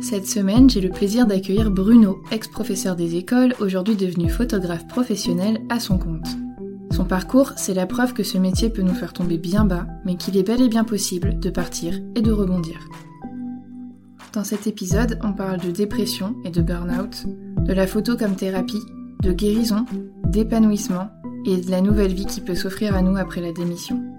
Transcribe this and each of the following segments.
Cette semaine, j'ai le plaisir d'accueillir Bruno, ex-professeur des écoles, aujourd'hui devenu photographe professionnel à son compte. Son parcours, c'est la preuve que ce métier peut nous faire tomber bien bas, mais qu'il est bel et bien possible de partir et de rebondir. Dans cet épisode, on parle de dépression et de burn-out, de la photo comme thérapie, de guérison, d'épanouissement et de la nouvelle vie qui peut s'offrir à nous après la démission.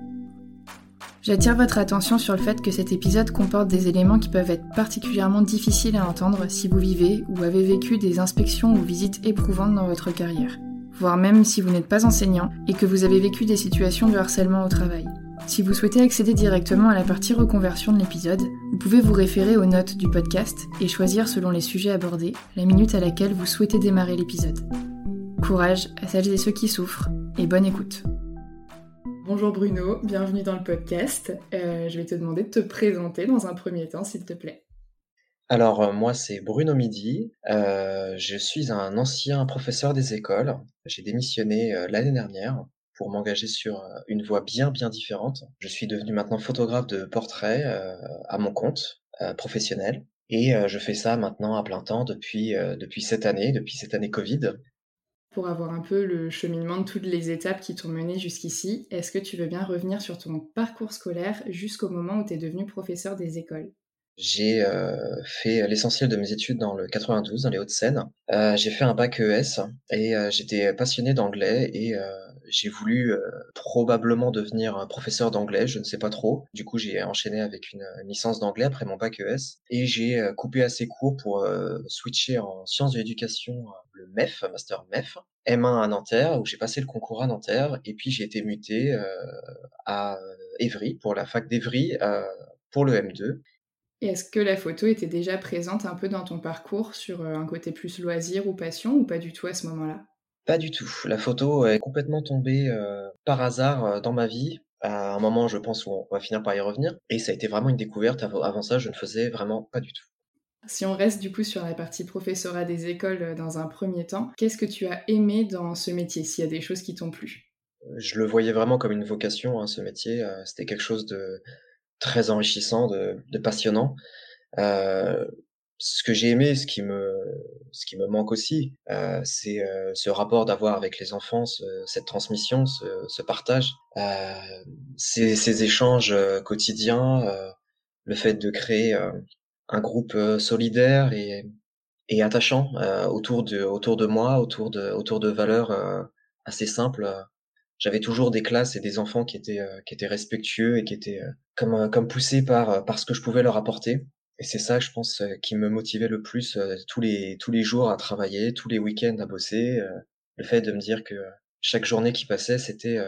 J'attire votre attention sur le fait que cet épisode comporte des éléments qui peuvent être particulièrement difficiles à entendre si vous vivez ou avez vécu des inspections ou visites éprouvantes dans votre carrière, voire même si vous n'êtes pas enseignant et que vous avez vécu des situations de harcèlement au travail. Si vous souhaitez accéder directement à la partie reconversion de l'épisode, vous pouvez vous référer aux notes du podcast et choisir selon les sujets abordés la minute à laquelle vous souhaitez démarrer l'épisode. Courage à celles et ceux qui souffrent et bonne écoute. Bonjour Bruno, bienvenue dans le podcast. Euh, je vais te demander de te présenter dans un premier temps, s'il te plaît. Alors, euh, moi, c'est Bruno Midi. Euh, je suis un ancien professeur des écoles. J'ai démissionné l'année dernière pour m'engager sur une voie bien, bien différente. Je suis devenu maintenant photographe de portrait à mon compte professionnel. Et je fais ça maintenant à plein temps depuis, depuis cette année, depuis cette année Covid pour avoir un peu le cheminement de toutes les étapes qui t'ont mené jusqu'ici, est-ce que tu veux bien revenir sur ton parcours scolaire jusqu'au moment où tu es devenu professeur des écoles? J'ai euh, fait l'essentiel de mes études dans le 92, dans les Hauts-de-Seine. Euh, j'ai fait un bac ES et euh, j'étais passionné d'anglais et j'ai voulu probablement devenir professeur d'anglais, je ne sais pas trop. Du coup, j'ai enchaîné avec une, licence d'anglais après mon bac ES et j'ai coupé assez court pour switcher en sciences de l'éducation le MEF, Master MEF, M1 à Nanterre, où j'ai passé le concours à Nanterre, et puis j'ai été muté euh, à Évry, pour la fac d'Evry, euh, pour le M2. Et est-ce que la photo était déjà présente un peu dans ton parcours sur euh, un côté plus loisir ou passion, ou pas du tout à ce moment-là? Pas du tout. La photo est complètement tombée par hasard dans ma vie, à un moment, je pense, où on va finir par y revenir. Et ça a été vraiment une découverte. Avant ça, je ne faisais vraiment pas du tout. Si on reste du coup sur la partie professorat des écoles euh, dans un premier temps, qu'est-ce que tu as aimé dans ce métier, s'il y a des choses qui t'ont plu? Je le voyais vraiment comme une vocation, hein, ce métier. Euh, c'était quelque chose de très enrichissant, de, passionnant. Euh, ce que j'ai aimé, ce qui me, ce qui me manque aussi, c'est ce rapport d'avoir avec les enfants, cette transmission, ce, partage, ces, ces, échanges quotidiens, le fait de créer un groupe euh, solidaire et, et attachant euh, autour de autour de moi, autour de autour de valeurs euh, assez simples. J'avais toujours des classes et des enfants qui étaient qui étaient respectueux et qui étaient comme comme poussés par par ce que je pouvais leur apporter. Et c'est ça, je pense, qui me motivait le plus tous les tous les jours à travailler, tous les week-ends à bosser. le fait de me dire que chaque journée qui passait, c'était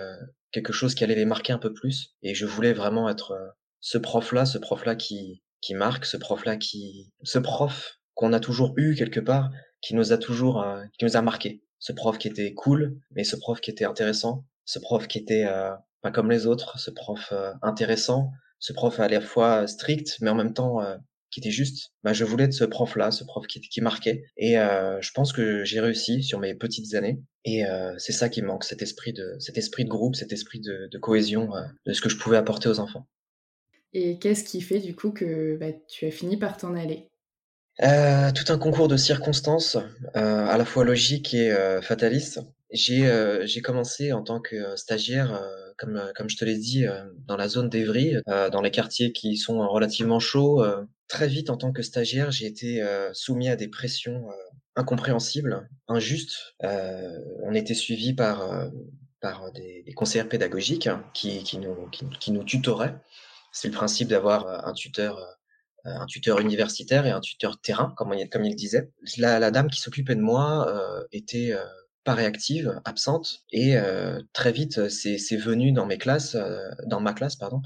quelque chose qui allait les marquer un peu plus. Et je voulais vraiment être ce prof-là, ce prof-là qui, qui marque, ce prof-là qui, ce prof qu'on a toujours eu quelque part, qui nous a toujours, qui nous a marqué. Ce prof qui était cool, mais ce prof qui était intéressant, ce prof qui était pas comme les autres, ce prof intéressant, ce prof à la fois strict, mais en même temps qui était juste. Bah, je voulais être ce prof-là, ce prof qui, qui marquait. Et euh, je pense que j'ai réussi sur mes petites années. Et euh, c'est ça qui manque, cet esprit de, cet esprit de groupe, cet esprit de, de cohésion, euh, de ce que je pouvais apporter aux enfants. Et qu'est-ce qui fait du coup que bah, tu as fini par t'en aller? Euh, Tout un concours de circonstances, à la fois logiques et fatalistes. J'ai j'ai commencé en tant que stagiaire comme, comme je te l'ai dit, dans la zone d'Evry, dans les quartiers qui sont relativement chauds, très vite en tant que stagiaire, j'ai été euh, soumis à des pressions euh, incompréhensibles, injustes. Euh, on était suivi par par des, des, conseillers pédagogiques qui, nous, tutoraient. C'est le principe d'avoir un tuteur, un tuteur universitaire et un tuteur terrain, comme il, comme il disait. La, la dame qui s'occupait de moi euh, était euh, pas réactive, absente, et euh, très vite, c'est venu dans mes classes, dans ma classe, pardon,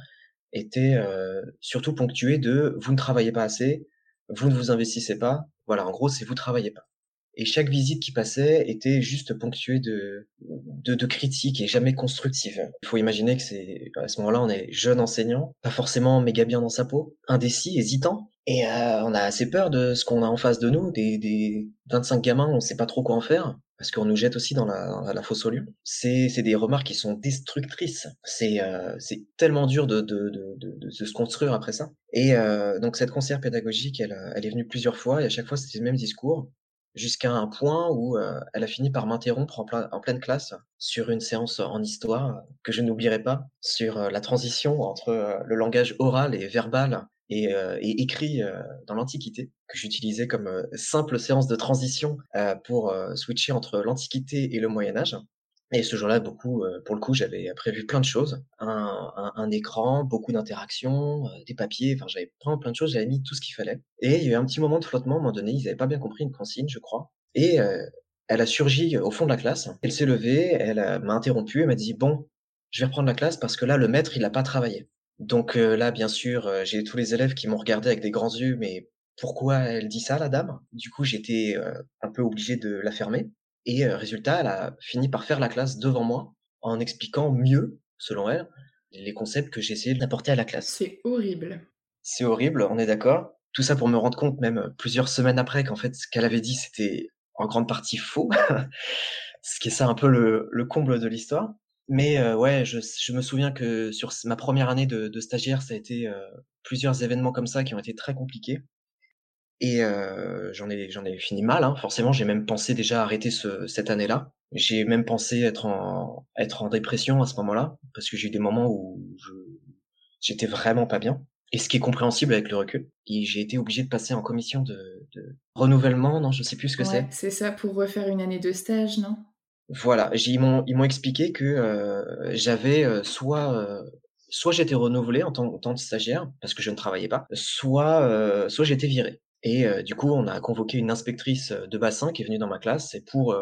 était euh, surtout ponctué de vous ne travaillez pas assez, vous ne vous investissez pas. Voilà, en gros, c'est vous travaillez pas. Et chaque visite qui passait était juste ponctuée de, de, de critiques et jamais constructive. Il faut imaginer que c'est à ce moment-là, on est jeune enseignant, pas forcément méga bien dans sa peau, indécis, hésitant, et euh, on a assez peur de ce qu'on a en face de nous, des, des 25 gamins, on sait pas trop quoi en faire parce qu'on nous jette aussi dans la, la fosse au lion. C'est, des remarques qui sont destructrices. C'est, euh, tellement dur de, de, de, de, se construire après ça. Et euh, donc cette conseillère pédagogique, elle, elle est venue plusieurs fois et à chaque fois c'était le même discours jusqu'à un point où euh, elle a fini par m'interrompre en, en, pleine classe sur une séance en histoire que je n'oublierai pas, sur euh, la transition entre euh, le langage oral et verbal et, et écrit dans l'Antiquité, que j'utilisais comme simple séance de transition pour switcher entre l'Antiquité et le Moyen Âge. Et ce jour-là, beaucoup, pour le coup, j'avais prévu plein de choses. Un, un, un écran, beaucoup d'interactions, des papiers, enfin j'avais plein, plein de choses, j'avais mis tout ce qu'il fallait. Et il y a eu un petit moment de flottement, à un moment donné, ils n'avaient pas bien compris une consigne, je crois. Et elle a surgi au fond de la classe, elle s'est levée, elle m'a interrompu, elle m'a dit, bon, je vais reprendre la classe parce que là, le maître, il n'a pas travaillé. Donc euh, là, bien sûr, euh, j'ai tous les élèves qui m'ont regardé avec des grands yeux, mais pourquoi elle dit ça, la dame? Du coup, j'étais euh, un peu obligé de la fermer. Et résultat, elle a fini par faire la classe devant moi, en expliquant mieux, selon elle, les concepts que j'ai essayé d'apporter à la classe. C'est horrible. C'est horrible, on est d'accord. Tout ça pour me rendre compte, même plusieurs semaines après, qu'en fait, ce qu'elle avait dit, c'était en grande partie faux. ce qui est ça un peu le, le comble de l'histoire. Mais euh, ouais, je, je, me souviens que sur ma première année de, de stagiaire, ça a été euh, plusieurs événements comme ça qui ont été très compliqués. Et euh, j'en ai, j'en ai fini mal. Hein. Forcément, j'ai même pensé déjà arrêter ce, cette année-là. J'ai même pensé être en, être en dépression à ce moment-là, parce que j'ai eu des moments où je, j'étais vraiment pas bien. Et ce qui est compréhensible avec le recul. Et j'ai été obligé de passer en commission de, de renouvellement, non, je sais plus ce que ouais, c'est. C'est ça pour refaire une année de stage, non? Voilà, ils m'ont ils m'ont expliqué que euh, j'avais euh, soit soit j'étais renouvelé en tant, en tant, que stagiaire parce que je ne travaillais pas, soit soit j'étais viré. Et du coup, on a convoqué une inspectrice de bassin qui est venue dans ma classe et pour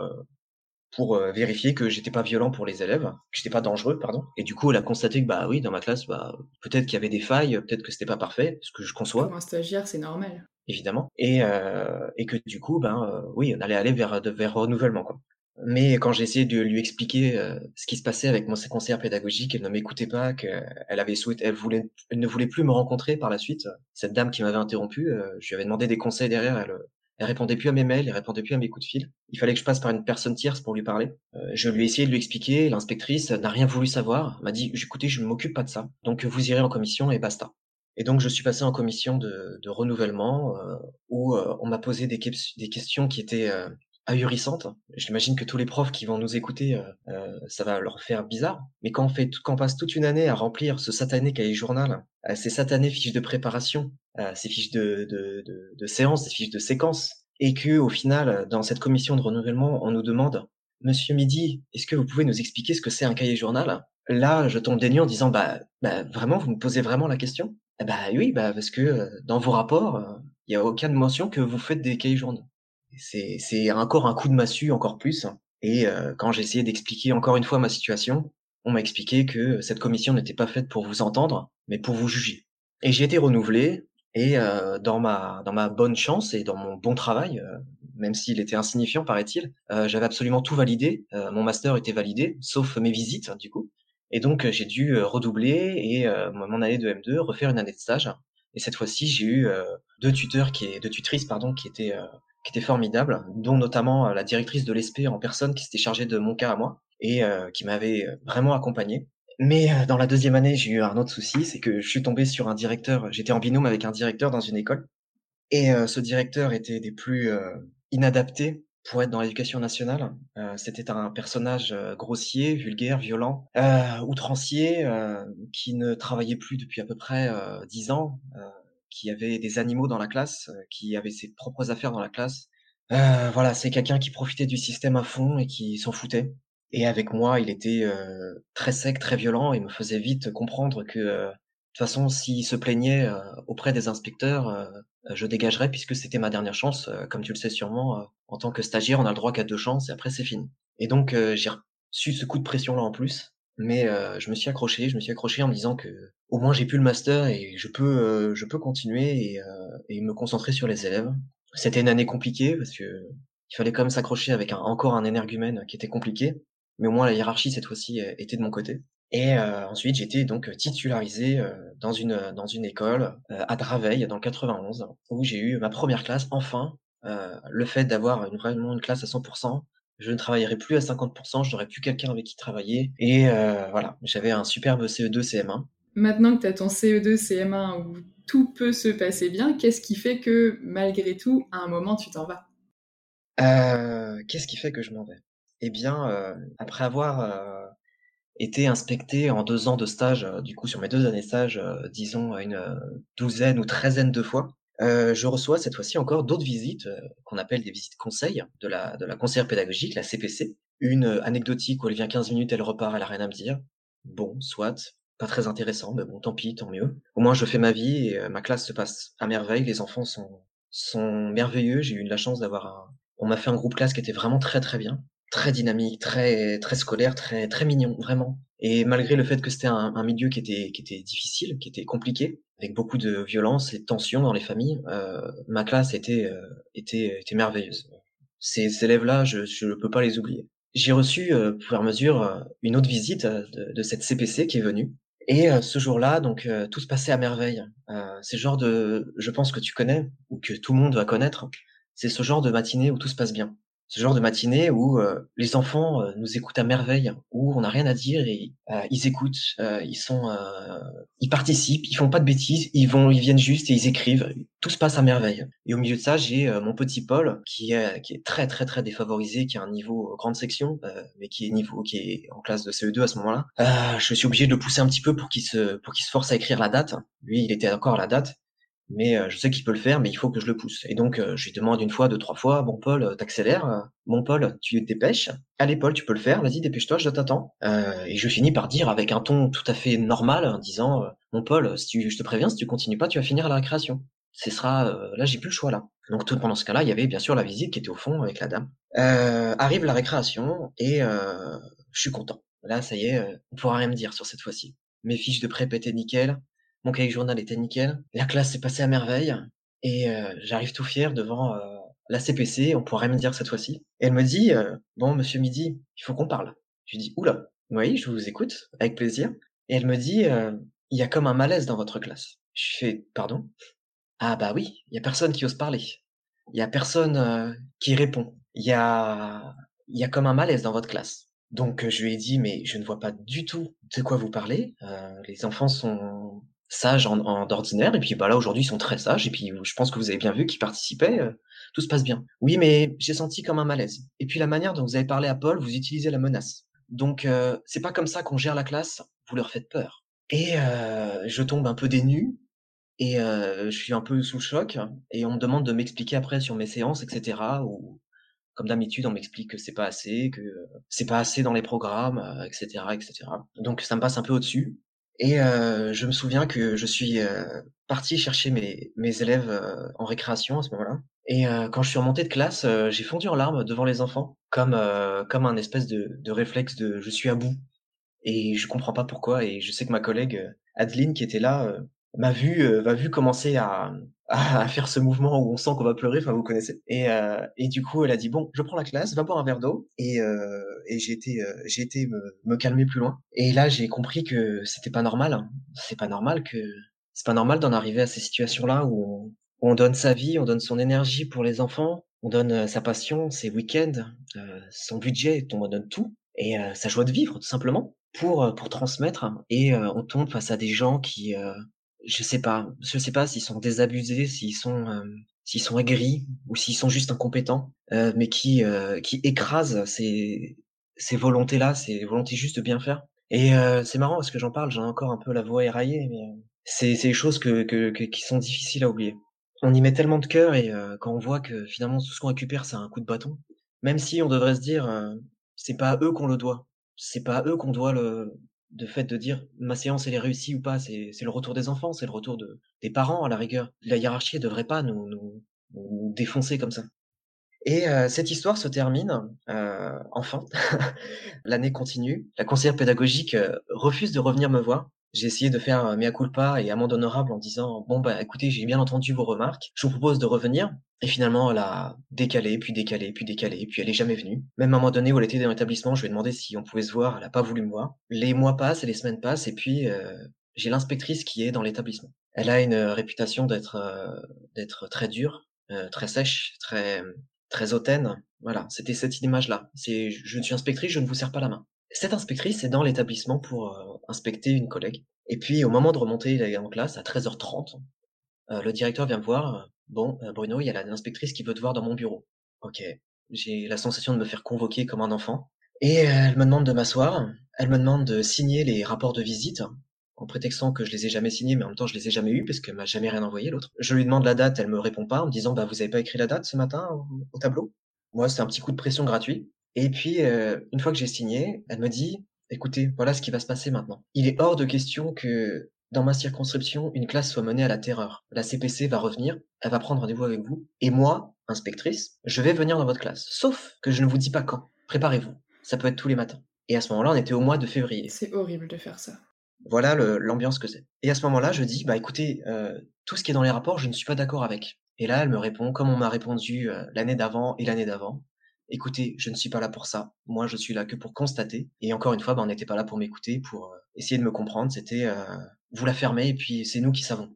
pour vérifier que j'étais pas violent pour les élèves, que j'étais pas dangereux, pardon. Et du coup, elle a constaté que bah oui, dans ma classe, bah peut-être qu'il y avait des failles, peut-être que c'était pas parfait, ce que je conçois. Pour un stagiaire, c'est normal. Évidemment. Et et que du coup, ben oui, on allait aller vers vers renouvellement quoi. Mais quand j'ai essayé de lui expliquer euh, ce qui se passait avec mon conseillère pédagogique, elle ne m'écoutait pas, qu'elle avait souhaité, elle ne voulait plus me rencontrer par la suite. Cette dame qui m'avait interrompu, euh, je lui avais demandé des conseils derrière, elle, elle répondait plus à mes mails, elle répondait plus à mes coups de fil. Il fallait que je passe par une personne tierce pour lui parler. Euh, je lui ai essayé de lui expliquer, l'inspectrice n'a rien voulu savoir, m'a dit, écoutez, je ne m'occupe pas de ça, donc vous irez en commission et basta. Et donc je suis passé en commission de, renouvellement où on m'a posé des, questions qui étaient ahurissante. J'imagine que tous les profs qui vont nous écouter, euh, euh, ça va leur faire bizarre. Mais quand on fait, quand on passe toute une année à remplir ce satané cahier journal, euh, ces satanées fiches de préparation, euh, ces fiches de, de, de, de séances, ces fiches de séquences, et que au final, dans cette commission de renouvellement, on nous demande, Monsieur Midi, est-ce que vous pouvez nous expliquer ce que c'est un cahier journal? Là, je tombe nues en disant, bah, bah, vraiment, vous me posez vraiment la question? Eh Bah oui, bah parce que dans vos rapports, il n'y a aucune mention que vous faites des cahiers journaux c'est encore un coup de massue, encore plus. Et quand j'ai essayé d'expliquer encore une fois ma situation, on m'a expliqué que cette commission n'était pas faite pour vous entendre, mais pour vous juger. Et j'ai été renouvelé, et dans ma dans ma bonne chance et dans mon bon travail, même s'il était insignifiant paraît-il, j'avais absolument tout validé. mon master était validé, sauf mes visites du coup. Et donc j'ai dû redoubler et mon année de M2 refaire une année de stage. Et cette fois-ci j'ai eu deux tuteurs qui deux tutrices pardon qui étaient qui étaient formidables, dont notamment la directrice de l'ESP en personne qui s'était chargée de mon cas à moi et qui m'avait vraiment accompagné. Mais dans la deuxième année, j'ai eu un autre souci, c'est que je suis tombé sur un directeur. J'étais en binôme avec un directeur dans une école, et ce directeur était des plus inadaptés pour être dans l'éducation nationale. C'était un personnage grossier, vulgaire, violent, outrancier, qui ne travaillait plus depuis à peu près dix ans, qui avait des animaux dans la classe, qui avait ses propres affaires dans la classe. voilà, c'est quelqu'un qui profitait du système à fond et qui s'en foutait. Et avec moi, il était très sec, très violent et me faisait vite comprendre que de toute façon, s'il se plaignait auprès des inspecteurs, je dégagerais puisque c'était ma dernière chance. comme tu le sais sûrement, en tant que stagiaire, on a le droit qu'à deux chances et après c'est fini. Et donc j'ai reçu ce coup de pression là en plus, mais je me suis accroché, je me suis accroché en me disant que au moins j'ai pu le master et je peux je peux continuer et, et me concentrer sur les élèves. C'était une année compliquée parce que il fallait quand même s'accrocher avec un, encore un énergumène qui était compliqué mais au moins la hiérarchie cette fois-ci euh, était de mon côté. Et euh, ensuite, j'étais donc titularisé euh, dans une dans une école à Draveil dans le 91 où j'ai eu ma première classe. Enfin, le fait d'avoir une, vraiment une classe à 100%, je ne travaillerai plus à 50%, je n'aurai plus quelqu'un avec qui travailler. Et voilà, j'avais un superbe CE2 CM1. Maintenant que tu as ton CE2 CM1 où tout peut se passer bien, qu'est-ce qui fait que malgré tout, à un moment, tu t'en vas? Qu'est-ce qui fait que je m'en vais? Eh bien, euh, après avoir euh, été inspecté en deux ans de stage, euh, du coup sur mes deux années de stage, disons une douzaine ou treizaine de fois, je reçois cette fois-ci encore d'autres visites qu'on appelle des visites conseils de la, de la conseillère pédagogique, la CPC. Une anecdotique où elle vient 15 minutes, elle repart, elle a rien à me dire. Bon, soit, pas très intéressant, mais bon, tant pis, tant mieux. Au moins, je fais ma vie et ma classe se passe à merveille. Les enfants sont, sont merveilleux. J'ai eu la chance d'avoir un... On m'a fait un groupe classe qui était vraiment très très bien très dynamique, très très scolaire, très très mignon, vraiment. Et malgré le fait que c'était un, un, milieu qui était qui était difficile, qui était compliqué, avec beaucoup de violence et de tensions dans les familles, euh, ma classe était euh, était était merveilleuse. Ces élèves-là, je ne peux pas les oublier. J'ai reçu, euh, pour mesure, euh, une autre visite de, de, cette CPC qui est venue. Et ce jour-là, donc tout se passait à merveille. c'est genre de, je pense que tu connais ou que tout le monde va connaître. C'est ce genre de matinée où tout se passe bien ce genre de matinée où euh, les enfants euh, nous écoutent à merveille, où on n'a rien à dire et euh, ils écoutent, ils sont, ils participent, ils font pas de bêtises, ils vont, ils viennent juste et ils écrivent. Tout se passe à merveille. Et au milieu de ça, j'ai mon petit Paul qui est qui est très très très défavorisé, qui a un niveau grande section, mais qui est niveau qui est en classe de CE2 à ce moment-là. je suis obligé de le pousser un petit peu pour qu'il se pour qu'il se force à écrire la date. Lui, il était encore à la date mais euh, je sais qu'il peut le faire, mais il faut que je le pousse. Et donc, euh, je lui demande une fois, deux, trois fois, bon Paul, euh, t'accélères, bon Paul, tu te dépêches, allez Paul, tu peux le faire, vas-y, dépêche-toi, je t'attends. et je finis par dire avec un ton tout à fait normal, en disant, mon Paul, si tu, je te préviens, si tu continues pas, tu vas finir à la récréation. Ce sera, là, j'ai plus le choix là. Donc tout pendant ce cas-là, il y avait bien sûr la visite qui était au fond avec la dame. arrive la récréation et je suis content. Là, ça y est, on pourra rien me dire sur cette fois-ci. Mes fiches de prép étaient nickel, mon cahier journal était nickel. La classe s'est passée à merveille. Et euh, j'arrive tout fier devant euh, la CPC, on pourrait me dire cette fois-ci. Et elle me dit, euh, bon, monsieur Midi, il faut qu'on parle. Je lui dis, oula, oui, je vous écoute, avec plaisir. Et elle me dit, il y a comme un malaise dans votre classe. Je fais, pardon Ah bah oui, il y a personne qui ose parler. Il y a personne qui répond. Il y a, il y a comme un malaise dans votre classe. Donc je lui ai dit, mais je ne vois pas du tout de quoi vous parlez. les enfants sont sages en, d'ordinaire, et puis bah là aujourd'hui ils sont très sages, et puis je pense que vous avez bien vu qu'ils participaient, euh, tout se passe bien. Oui, mais j'ai senti comme un malaise. Et puis la manière dont vous avez parlé à Paul, vous utilisez la menace. Donc euh, c'est pas comme ça qu'on gère la classe, vous leur faites peur. Et euh, je tombe un peu dénu, et je suis un peu sous le choc, et on me demande de m'expliquer après sur mes séances, etc. Ou comme d'habitude, on m'explique que c'est pas assez, que c'est pas assez dans les programmes, etc., etc. Donc ça me passe un peu au-dessus. Et euh, je me souviens que je suis euh, parti chercher mes, mes élèves euh, en récréation à ce moment-là. Et heu, quand je suis remonté de classe, heu, j'ai fondu en larmes devant les enfants, comme, heu, comme un espèce de de réflexe de je suis à bout et je comprends pas pourquoi et je sais que ma collègue, Adeline qui était là, m'a vu, heu, m'a vu commencer à à faire ce mouvement où on sent qu'on va pleurer, enfin vous connaissez. Et heu et du coup elle a dit: «Bon, je prends la classe, va boire un verre d'eau» et heu et j'ai été, heu, j'ai été me me calmer plus loin. Et là j'ai compris que c'était pas normal, hein. C'est pas normal que c'est pas normal d'en arriver à ces situations-là où on où on donne sa vie, on donne son énergie pour les enfants, on donne, heu, sa passion, ses week-ends, heu, son budget, on donne tout. Et heu, sa joie de vivre tout simplement pour, pour transmettre. Et on tombe face à des gens qui, je sais pas je sais pas s'ils sont désabusés, s'ils sont, hem, s'ils sont aigris ou s'ils sont juste incompétents, heu, mais qui, heu, qui écrasent ces ces volontés-là, ces volontés juste de bien faire et heu, c'est marrant parce que j'en parle, j'ai encore un peu la voix éraillée, mais heu, c'est c'est des choses que que que qui sont difficiles à oublier. On y met tellement de cœur et heu, quand on voit que finalement tout ce qu'on récupère, c'est un coup de bâton, même si on devrait se dire, c'est pas à eux qu'on le doit. C'est pas à eux qu'on doit le le fait de dire: «Ma séance elle est réussie ou pas», c'est le retour des enfants, c'est le retour de des parents à la rigueur. La hiérarchie elle devrait pas nous nous nous défoncer comme ça et heu, cette histoire se termine, heu, enfin. L'année continue. La conseillère pédagogique, heu, refuse de revenir me voir. J'ai essayé de faire, heu, mea culpa et amende honorable en disant: «Bon, bah, écoutez, j'ai bien entendu vos remarques, je vous propose de revenir» et finalement elle a décalé, puis décalé, puis décalé, puis elle est jamais venue. Même à un moment donné où elle était dans l'établissement, je lui ai demandé si on pouvait se voir, elle a pas voulu me voir. Les mois passent et les semaines passent et puis, heu, j'ai l'inspectrice qui est dans l'établissement. Elle a une, heu, réputation d'être, heu, d'être très dure, heu, très sèche, très, très hautaine. Voilà, c'était cette image-là. C'est: «Je suis inspectrice, je ne vous serre pas la main». Cette inspectrice est dans l'établissement pour, heu, inspecter une collègue et puis au moment de remonter en classe à 13:30, heu, le directeur vient me voir, heu: «Bon, Bruno, il y a l'inspectrice qui veut te voir dans mon bureau». OK. J'ai la sensation de me faire convoquer comme un enfant et elle me demande de m'asseoir. Elle me demande de signer les rapports de visite en prétextant que je les ai jamais signés, mais en même temps je les ai jamais eus parce qu'elle m'a jamais rien envoyé l'autre. Je lui demande la date, elle me répond pas en me disant: «Bah, vous avez pas écrit la date ce matin au tableau?» Moi, c'est un petit coup de pression gratuit et puis, heu, une fois que j'ai signé, elle me dit: «Écoutez, voilà ce qui va se passer maintenant. Il est hors de question que dans ma circonscription, une classe soit menée à la terreur. La CPC va revenir, elle va prendre rendez-vous avec vous et moi, inspectrice, je vais venir dans votre classe. Sauf que je ne vous dis pas quand. Préparez-vous. Ça peut être tous les matins» et à ce moment-là, on était au mois de février. C'est horrible de faire ça. Voilà l'ambiance que c'est et à ce moment-là, je dis: «Bah, écoutez, heu, tout ce qui est dans les rapports, je ne suis pas d'accord avec» et là, elle me répond comme on m'a répondu, heu, l'année d'avant et l'année d'avant: «Écoutez, je ne suis pas là pour ça. Moi, je suis là que pour constater» et encore une fois, bah, on n'était pas là pour m'écouter, pour, heu, essayer de me comprendre. C'était, heu: «Vous la fermez et puis c'est nous qui savons».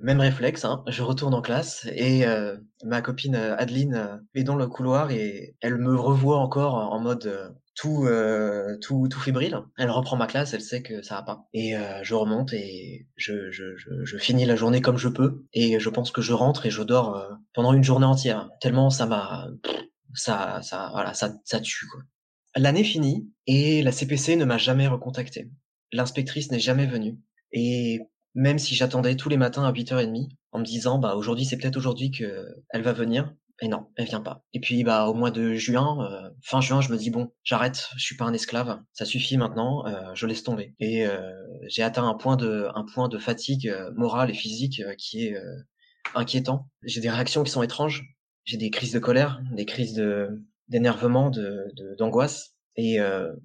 Même réflexe, hein, je retourne en classe et heu, ma copine, heu, Adeline, heu, est dans le couloir et elle me revoit encore en mode, tout, heu, tout tout fébrile. Elle reprend ma classe, elle sait que ça va pas et je remonte et je je je finis la journée comme je peux et je pense que je rentre et je dors, pendant une journée entière. Tellement ça m'a ça ça voilà, ça ça tue. L'année finit et la CPC ne m'a jamais recontacté. L'inspectrice n'est jamais venue et même si j'attendais tous les matins à 8:30 en me disant: «Bah, aujourd'hui, c'est peut-être aujourd'hui qu'elle va venir» et non, elle vient pas et puis, bah, au mois de juin, heu, fin juin, je me dis: «Bon, j'arrête, je suis pas un esclave, ça suffit maintenant, heu, je laisse tomber» et heu, j'ai atteint un point de un point de fatigue, morale et physique, qui est, inquiétant. J'ai des réactions qui sont étranges. J'ai des crises de colère, des crises de d'énervement, de d'angoisse. Et heu,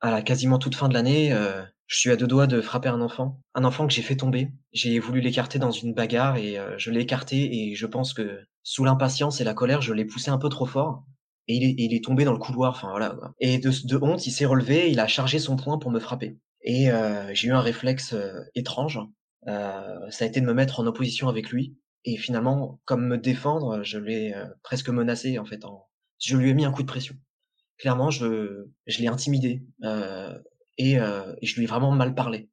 à la quasiment toute fin de l'année, heu, je suis à 2 doigts de frapper un enfant. Un enfant que j'ai fait tomber. J'ai voulu l'écarter dans une bagarre et heu, je l'ai écarté et je pense que sous l'impatience et la colère, je l'ai poussé un peu trop fort. Et il est il est tombé dans le couloir, enfin voilà, et de de honte, il s'est relevé, il a chargé son poing pour me frapper. Et heu, j'ai eu un réflexe, heu, étrange, heu, ça a été de me mettre en opposition avec lui et finalement, comme me défendre, je l'ai, heu, presque menacé en fait en je lui ai mis un coup de pression. Clairement, je je l'ai intimidé, heu et et je lui ai vraiment mal parlé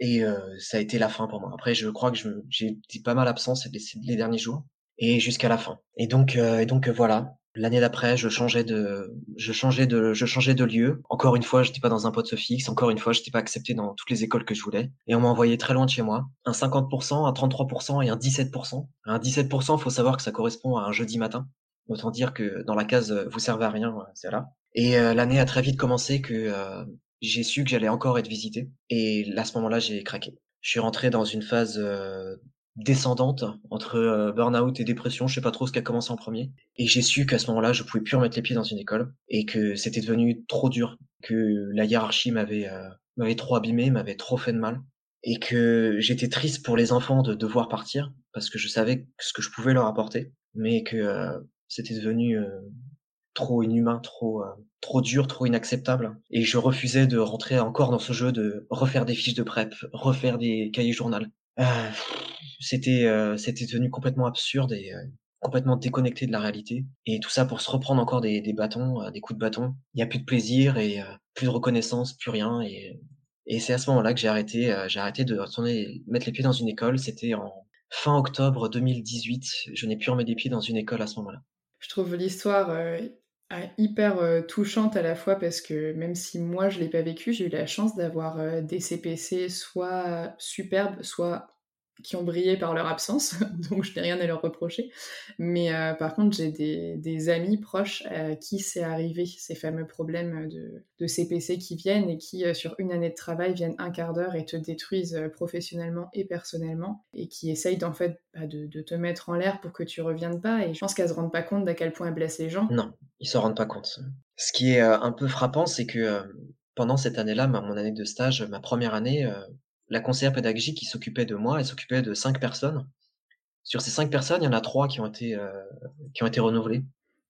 et heu, ça a été la fin pour moi. Après je crois que j'ai été pas mal absent ces les derniers jours et jusqu'à la fin et donc heu et donc voilà. L'année d'après, je changeais de je changeais de je changeais de lieu. Encore une fois, j'étais pas dans un poste fixe. Encore une fois, j'étais pas accepté dans toutes les écoles que je voulais et on m'a envoyé très loin de chez moi. Un 50% un 33% et un 17% Un 17% faut savoir que ça correspond à un jeudi matin. Autant dire que dans la case, heu, vous servez à rien, c'est là et heu, l'année a très vite commencé que, j'ai su que j'allais encore être visité et à ce moment-là, j'ai craqué. Je suis rentré dans une phase, descendante entre euh, burn-out et dépression. Je sais pas trop ce qui a commencé en premier. Et j'ai su qu'à ce moment-là, je pouvais plus remettre les pieds dans une école et que c'était devenu trop dur, que la hiérarchie m'avait euh, m'avait trop abîmé, m'avait trop fait de mal et que j'étais triste pour les enfants de devoir partir parce que je savais ce que je pouvais leur apporter, mais que euh, c'était devenu trop inhumain, trop trop dur, trop inacceptable. Et je refusais de rentrer encore dans ce jeu de refaire des fiches de prep, refaire des cahiers journal. Euh, c'était euh, c'était devenu complètement absurde et euh, complètement déconnecté de la réalité. Et tout ça pour se reprendre encore des, des bâtons, des coups de bâton. Il n'y a plus de plaisir et plus de reconnaissance, plus rien. Et, et c'est à ce moment-là que j'ai arrêté, j'ai arrêté de retourner mettre les pieds dans une école. C'était en fin octobre 2018. Je n'ai plus remis les pieds dans une école à ce moment-là. Je trouve l'histoire hyper euh, touchante à la fois parce que même si moi je l'ai pas vécu, j'ai eu la chance d'avoir euh, des CPC soit superbes, soit qui ont brillé par leur absence, donc je n'ai rien à leur reprocher. Mais euh, par contre, j'ai des, amis proches à qui c'est arrivé, ces fameux problèmes de, CPC qui viennent et qui, euh, sur une année de travail, viennent un quart d'heure et te détruisent euh, professionnellement et personnellement, et qui essayent en fait bah, de, te mettre en l'air pour que tu reviennes pas. Et je pense qu'elles se rendent pas compte d'à quel point elles blessent les gens. Non, ils se rendent pas compte. Ce qui est un peu frappant, c'est que pendant cette année-là, mon année de stage, ma première année, la conseillère pédagogique qui s'occupait de moi, elle s'occupait de cinq personnes. Sur ces cinq personnes, il y en a trois qui ont été, euh, qui ont été renouvelées.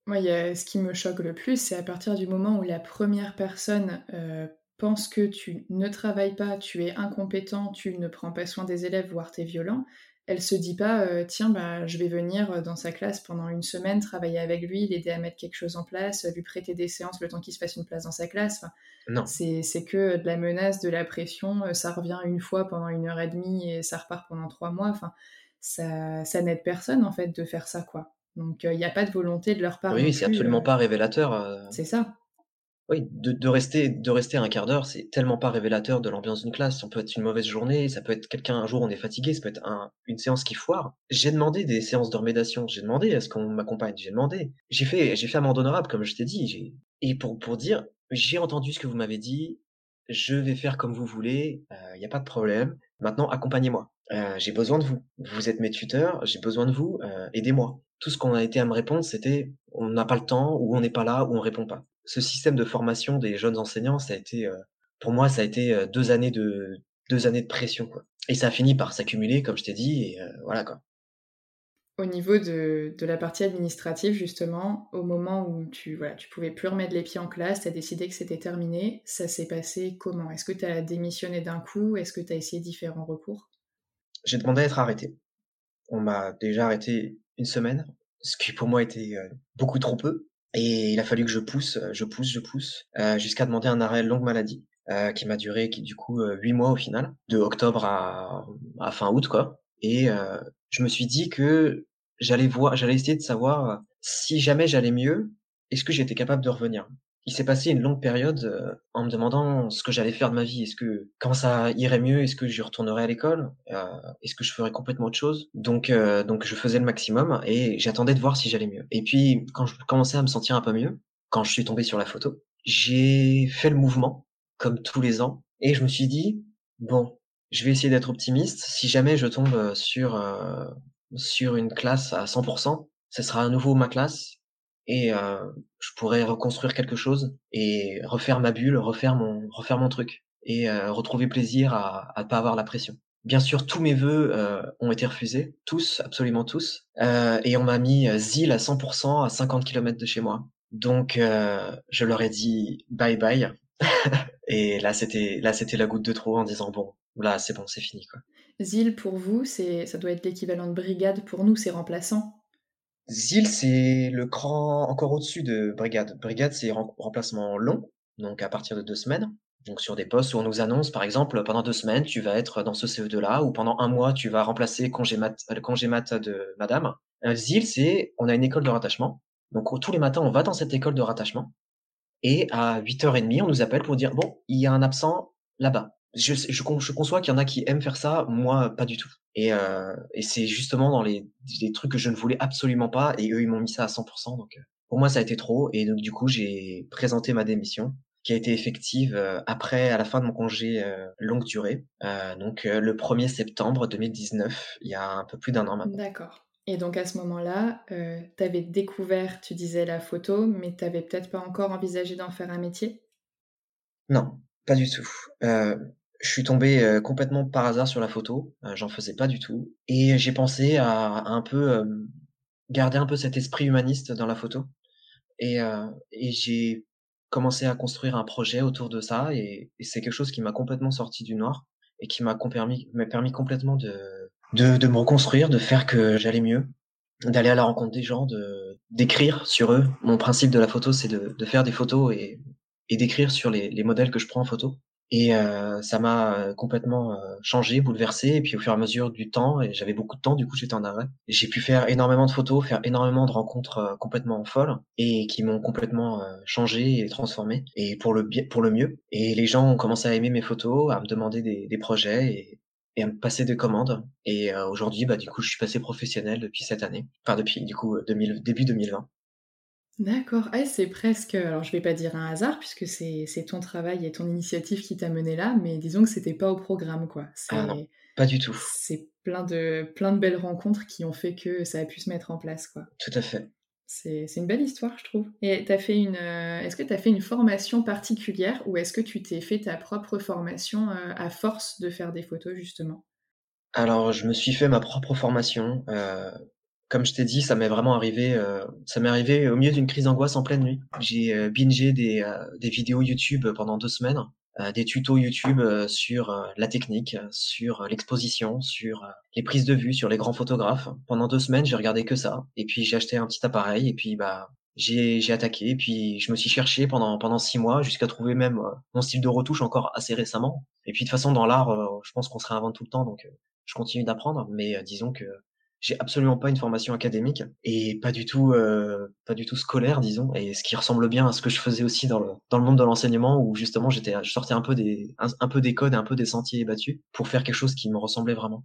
Moi, ce qui me choque le plus, c'est à partir du moment où la première personne euh, pense que tu ne travailles pas, tu es incompétent, tu ne prends pas soin des élèves, voire tu es violent, elle se dit pas euh, tiens bah je vais venir dans sa classe pendant une semaine travailler avec lui l'aider à mettre quelque chose en place lui prêter des séances le temps qu'il se fasse une place dans sa classe. Non. c'est que de la menace de la pression euh, ça revient une fois pendant une heure et demie et ça repart pendant trois mois. Enfin ça, ça n'aide personne en fait de faire ça quoi. Donc euh, il n'y a pas de volonté de leur part oui c'est absolument pas révélateur c'est ça oui, de, rester un quart d'heure, c'est tellement pas révélateur de l'ambiance d'une classe. Ça peut être une mauvaise journée, ça peut être quelqu'un un jour on est fatigué, ça peut être une séance qui foire. J'ai demandé des séances de remédiation, j'ai demandé à ce qu'on m'accompagne, j'ai demandé. J'ai fait j'ai fait amende honorable comme je t'ai dit. Et pour pour dire j'ai entendu ce que vous m'avez dit, je vais faire comme vous voulez, il euh, n'y a pas de problème. Maintenant accompagnez-moi. Euh, j'ai besoin de vous. Vous êtes mes tuteurs, j'ai besoin de vous, euh, aidez-moi. Tout ce qu'on a été à me répondre, c'était on n'a pas le temps, ou on n'est pas là, ou on répond pas ce système de formation des jeunes enseignants, ça a été, euh, pour moi, ça a été euh, deux années de deux années de pression, quoi. Et ça a fini par s'accumuler, comme je t'ai dit, et euh, voilà quoi. Au niveau de, de, la partie administrative, justement, au moment où tu voilà, tu pouvais plus remettre les pieds en classe, tu as décidé que c'était terminé, ça s'est passé comment? Est-ce que tu as démissionné d'un coup? Est-ce que tu as essayé différents recours? J'ai demandé à être arrêté. On m'a déjà arrêté une semaine, ce qui pour moi était beaucoup trop peu. Et il a fallu que je pousse, euh, je pousse, je pousse, euh, jusqu'à demander un arrêt longue maladie, euh, qui m'a duré, qui du coup huit mois au final, de octobre à, à fin août quoi. Et je me suis dit que j'allais voir, j'allais essayer de savoir si jamais j'allais mieux, est-ce que j'étais capable de revenir? Il s'est passé une longue période euh, en me demandant ce que j'allais faire de ma vie. Est-ce que quand ça irait mieux, est-ce que je retournerais à l'école? Euh, Est-ce que je ferais complètement autre chose? Donc, euh, donc je faisais le maximum et j'attendais de voir si j'allais mieux. Et puis, quand je commençais à me sentir un peu mieux, quand je suis tombé sur la photo, j'ai fait le mouvement comme tous les ans et je me suis dit bon, je vais essayer d'être optimiste. Si jamais je tombe sur sur une classe à 100%, ce sera à nouveau ma classe et euh, je pourrais reconstruire quelque chose et refaire ma bulle, refaire mon, refaire mon truc et euh, retrouver plaisir à, à pas avoir la pression. Bien sûr, tous mes vœux euh, ont été refusés, tous, absolument tous, euh, et on m'a mis ZIL à 100% à 50 km de chez moi. Donc, euh, je leur ai dit bye bye. et là, c'était là, c'était la goutte de trop en disant bon, là, c'est bon, c'est fini quoi. ZIL pour vous, c'est ça doit être l'équivalent de brigade pour nous, c'est remplaçant. ZIL, c'est le cran encore au-dessus de brigade. Brigade, c'est remplacement long, donc à partir de deux semaines. Donc sur des postes où on nous annonce, par exemple, pendant deux semaines, tu vas être dans ce CE2-là, ou pendant un mois, tu vas remplacer le congé mat de madame. Euh, ZIL, c'est, on a une école de rattachement. Donc tous les matins, on va dans cette école de rattachement. Et à 8h30, on nous appelle pour dire, bon, il y a un absent là-bas je, je, je conçois qu'il y en a qui aiment faire ça, moi pas du tout. Et, euh, et c'est justement dans les, les, trucs que je ne voulais absolument pas, et eux ils m'ont mis ça à 100%. Donc euh, pour moi ça a été trop, et donc du coup j'ai présenté ma démission qui a été effective après, à la fin de mon congé longue durée, donc le 1er septembre 2019, il y a un peu plus d'un an maintenant. D'accord. Et donc à ce moment-là, tu avais découvert, tu disais la photo, mais tu avais peut-être pas encore envisagé d'en faire un métier? Non, pas du tout. Je suis tombé complètement par hasard sur la photo, j'en faisais pas du tout, et j'ai pensé à, un peu garder un peu cet esprit humaniste dans la photo, et, j'ai commencé à construire un projet autour de ça, et, c'est quelque chose qui m'a complètement sorti du noir et qui m'a permis, permis complètement de de, de me reconstruire, de faire que j'allais mieux, d'aller à la rencontre des gens, de d'écrire sur eux. Mon principe de la photo, c'est de, de faire des photos et, et d'écrire sur les, les modèles que je prends en photo. Et euh, ça m'a euh, complètement euh, changé, bouleversé. Et puis au fur et à mesure du temps, et j'avais beaucoup de temps, du coup j'étais en arrêt. J'ai pu faire énormément de photos, faire énormément de rencontres complètement folles et qui m'ont complètement changé et transformé. Et pour le bien, pour le mieux. Et les gens ont commencé à aimer mes photos, à me demander des, des projets. Et, et à me passer des commandes. Et euh, aujourd'hui, bah, du coup, je suis passé professionnel depuis cette année. Enfin, depuis, du coup, 2000, euh, début 2020. D'accord. Ah, c'est presque, alors je vais pas dire un hasard, puisque c'est ton travail et ton initiative qui t'a mené là, mais disons que c'était pas au programme, quoi. Ah non, pas du tout. C'est plein de, plein de belles rencontres qui ont fait que ça a pu se mettre en place, quoi. Tout à fait. C'est une belle histoire, je trouve. Et as fait une, euh, est-ce que tu as fait une formation particulière ou est-ce que tu t'es fait ta propre formation euh, à force de faire des photos, justement? Alors, je me suis fait ma propre formation. Euh, comme je t'ai dit, ça m'est vraiment arrivé, ça m'est arrivé au milieu d'une crise d'angoisse en pleine nuit. J'ai bingé des, des vidéos YouTube pendant deux semaines euh, des tutos YouTube euh, sur euh, la technique, sur l'exposition, sur les prises de vue, sur les grands photographes. Pendant deux semaines, j'ai regardé que ça. Et puis j'ai acheté un petit appareil et puis bah j'ai attaqué et puis je me suis cherché pendant pendant six mois jusqu'à trouver même mon style de retouche encore assez récemment. Et puis de toute façon dans l'art, je pense qu'on se réinvente tout le temps donc je continue d'apprendre. Mais disons que j'ai absolument pas une formation académique et pas du tout euh, pas du tout scolaire disons et ce qui ressemble bien à ce que je faisais aussi dans le dans le monde de l'enseignement où justement j'étais je sortais un peu des un, peu des codes et un peu des sentiers battus pour faire quelque chose qui me ressemblait vraiment.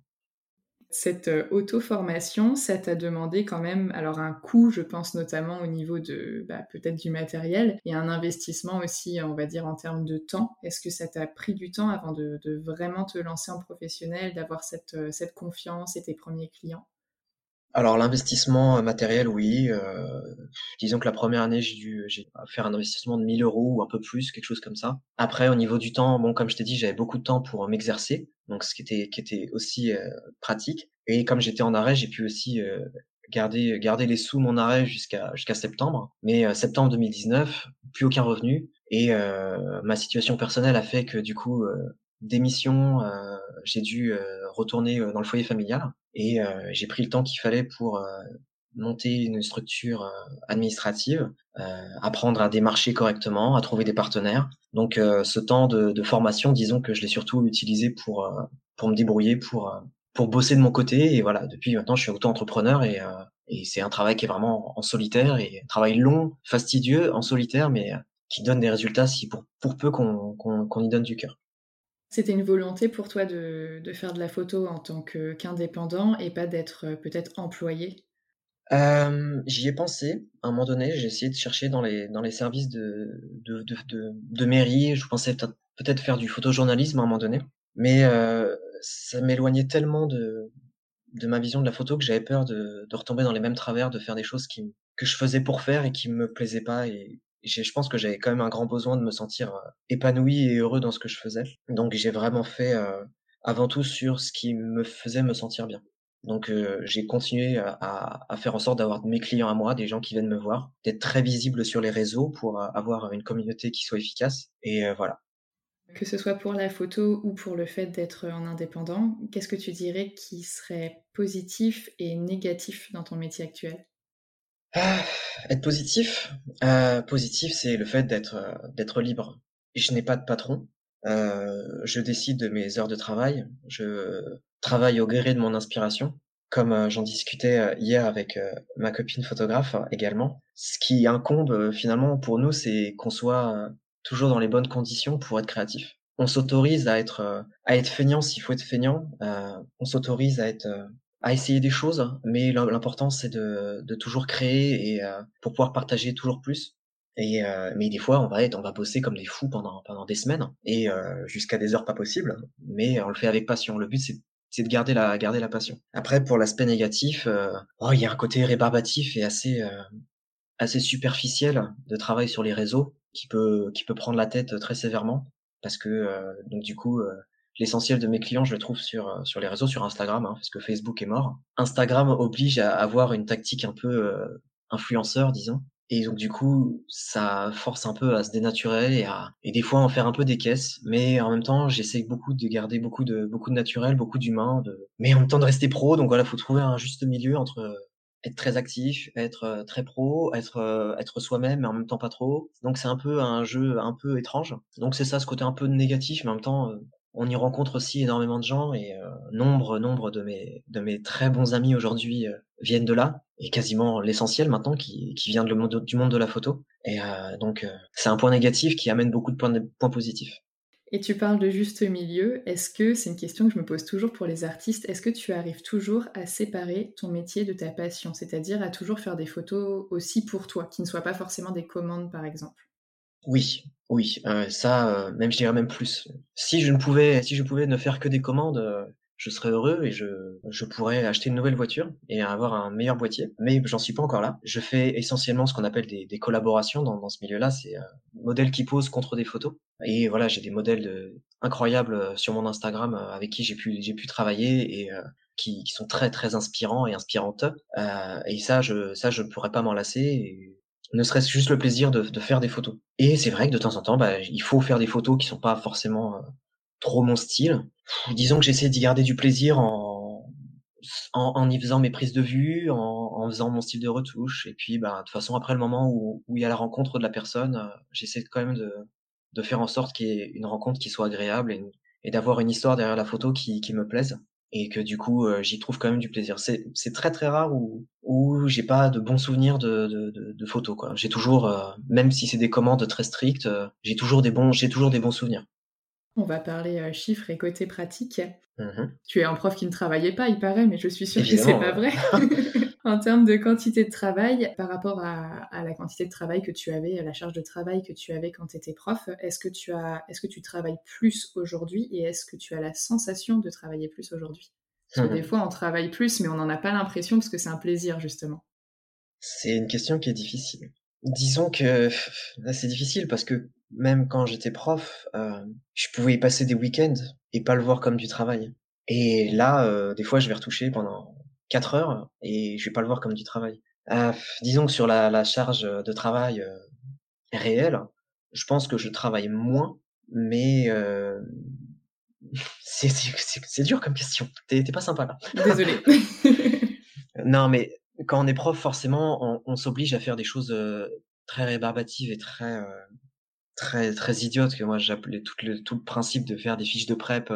Cette euh, auto-formation, ça t'a demandé quand même, alors un coût, je pense notamment au niveau de bah, peut-être du matériel, et un investissement aussi, on va dire, en termes de temps. Est-ce que ça t'a pris du temps avant de, de, vraiment te lancer en professionnel, d'avoir cette, euh, cette confiance et tes premiers clients? Alors l'investissement matériel, oui. Euh, disons que la première année, j'ai dû j'ai faire un investissement de 1000 euros ou un peu plus, quelque chose comme ça. Après, au niveau du temps, bon, comme je t'ai dit, j'avais beaucoup de temps pour m'exercer, donc ce qui était qui était aussi euh, pratique. Et comme j'étais en arrêt, j'ai pu aussi euh, garder garder les sous mon arrêt jusqu'à jusqu'à septembre. Mais septembre 2019, plus aucun revenu et ma situation personnelle a fait que du coup démission, j'ai dû retourner dans le foyer familial et euh, j'ai pris le temps qu'il fallait pour euh, monter une structure euh, administrative, apprendre à démarcher correctement, à trouver des partenaires. Donc ce temps de, de, formation, disons que je l'ai surtout utilisé pour pour me débrouiller, pour pour bosser de mon côté. Et voilà, depuis maintenant, je suis auto-entrepreneur et et c'est un travail qui est vraiment en solitaire et un travail long, fastidieux, en solitaire, mais qui donne des résultats si pour pour peu qu'on qu'on y donne du cœur. C'était une volonté pour toi de, faire de la photo en tant qu'indépendant et pas d'être euh, peut-être employé? J'y ai pensé. À un moment donné, j'ai essayé de chercher dans les, services de, mairie. Je pensais peut-être faire du photojournalisme à un moment donné. Mais euh, ça m'éloignait tellement de, ma vision de la photo que j'avais peur de, retomber dans les mêmes travers, de faire des choses que je faisais pour faire et qui me plaisaient pas je pense que j'avais quand même un grand besoin de me sentir euh, épanoui et heureux dans ce que je faisais. Donc j'ai vraiment fait euh, avant tout sur ce qui me faisait me sentir bien. Donc euh, j'ai continué à, à, faire en sorte d'avoir mes clients à moi, des gens qui viennent me voir, d'être très visible sur les réseaux pour avoir une communauté qui soit efficace. Et voilà. Que ce soit pour la photo ou pour le fait d'être en indépendant, qu'est-ce que tu dirais qui serait positif et négatif dans ton métier actuel? Ah, être positif, euh, positif, c'est le fait d'être euh, d'être libre. Je n'ai pas de patron. Euh, je décide de mes heures de travail. Je travaille au gré de mon inspiration, comme j'en discutais hier avec ma copine photographe également. Ce qui incombe finalement pour nous, c'est qu'on soit toujours dans les bonnes conditions pour être créatif. On s'autorise à être à être feignant s'il faut être feignant. on s'autorise à être à essayer des choses, mais l'important c'est de, de, toujours créer et euh, pour pouvoir partager toujours plus. Et euh, mais des fois, on va être, on va bosser comme des fous pendant pendant des semaines et euh, jusqu'à des heures pas possibles. Mais on le fait avec passion. Le but c'est c'est de garder la garder la passion. Après, pour l'aspect négatif, euh, oh, il y a un côté rébarbatif et assez euh, assez superficiel de travail sur les réseaux qui peut qui peut prendre la tête très sévèrement parce que euh, donc du coup l'essentiel de mes clients je le trouve sur sur les réseaux sur Instagram hein, parce que Facebook est mort. Instagram oblige à avoir une tactique un peu influenceur disons et donc du coup, ça force un peu à se dénaturer et des fois en faire un peu des caisses, mais en même temps, j'essaie beaucoup de garder beaucoup de beaucoup de naturel, beaucoup d'humain, de mais en même temps de rester pro. Donc voilà, faut trouver un juste milieu entre être très actif, être très pro, être être soi-même, mais en même temps pas trop. Donc c'est un peu un jeu un peu étrange. Donc c'est ça, ce côté un peu négatif, mais en même temps, on y rencontre aussi énormément de gens et euh, nombre, nombre de mes, de mes très bons amis aujourd'hui euh, viennent de là et quasiment l'essentiel maintenant qui, qui vient de le monde, du monde de la photo. Et euh, donc c'est un point négatif qui amène beaucoup de points, de points positifs. Et tu parles de juste milieu. Est-ce que c'est une question que je me pose toujours pour les artistes? Est-ce que tu arrives toujours à séparer ton métier de ta passion, c'est-à-dire à toujours faire des photos aussi pour toi, qui ne soient pas forcément des commandes par exemple? Oui, oui, euh, ça, euh, même je dirais même plus. Si je ne pouvais si je pouvais ne faire que des commandes, euh, je serais heureux et je je pourrais acheter une nouvelle voiture et avoir un meilleur boîtier, mais j'en suis pas encore là. Je fais essentiellement ce qu'on appelle des des collaborations dans dans ce milieu-là, c'est, modèles qui posent contre des photos et voilà, j'ai des modèles, incroyables, sur mon Instagram, avec qui j'ai pu j'ai pu travailler et qui qui sont très, très inspirants et inspirantes, et ça je ça je pourrais pas m'en lasser ne serait-ce juste le plaisir de, de, faire des photos. Et c'est vrai que de temps en temps, bah, il faut faire des photos qui sont pas forcément euh, trop mon style. disons que j'essaie d'y garder du plaisir en, en, en, y faisant mes prises de vue, en, en, faisant mon style de retouche. Et puis, bah, de toute façon, après le moment où, où il y a la rencontre de la personne, euh, j'essaie quand même de, de faire en sorte qu'il y ait une rencontre qui soit agréable et, et d'avoir une histoire derrière la photo qui, qui me plaise et que du coup euh, j'y trouve quand même du plaisir. C'est très très rare où où j'ai pas de bons souvenirs de de, de, de photos quoi. J'ai toujours euh, même si c'est des commandes très strictes, euh, j'ai toujours des bons j'ai toujours des bons souvenirs. On va parler chiffres et côté pratique. Mmh tu es un prof qui ne travaillait pas, il paraît, mais je suis sûre que c'est pas vrai. en termes de quantité de travail, par rapport à, la quantité de travail que tu avais, à la charge de travail que tu avais quand tu étais prof, est-ce que tu as, est-ce que tu travailles plus aujourd'hui et est-ce que tu as la sensation de travailler plus aujourd'hui? Parce que des fois, on travaille plus, mais on n'en a pas l'impression parce que c'est un plaisir justement. C'est une question qui est difficile. Disons que c'est difficile parce que même quand j'étais prof, euh, je pouvais y passer des week-ends et pas le voir comme du travail. Et là, euh, des fois, je vais retoucher pendant 4 heures et je vais pas le voir comme du travail. Euh, disons que sur la, la, charge de travail euh, réelle, je pense que je travaille moins, mais euh, c'est dur comme question. T'es pas sympa là. Désolé. non, mais quand on est prof, forcément, on, on s'oblige à faire des choses euh, très rébarbatives et très très très idiotes que moi j'appelais tout le tout le principe de faire des fiches de prep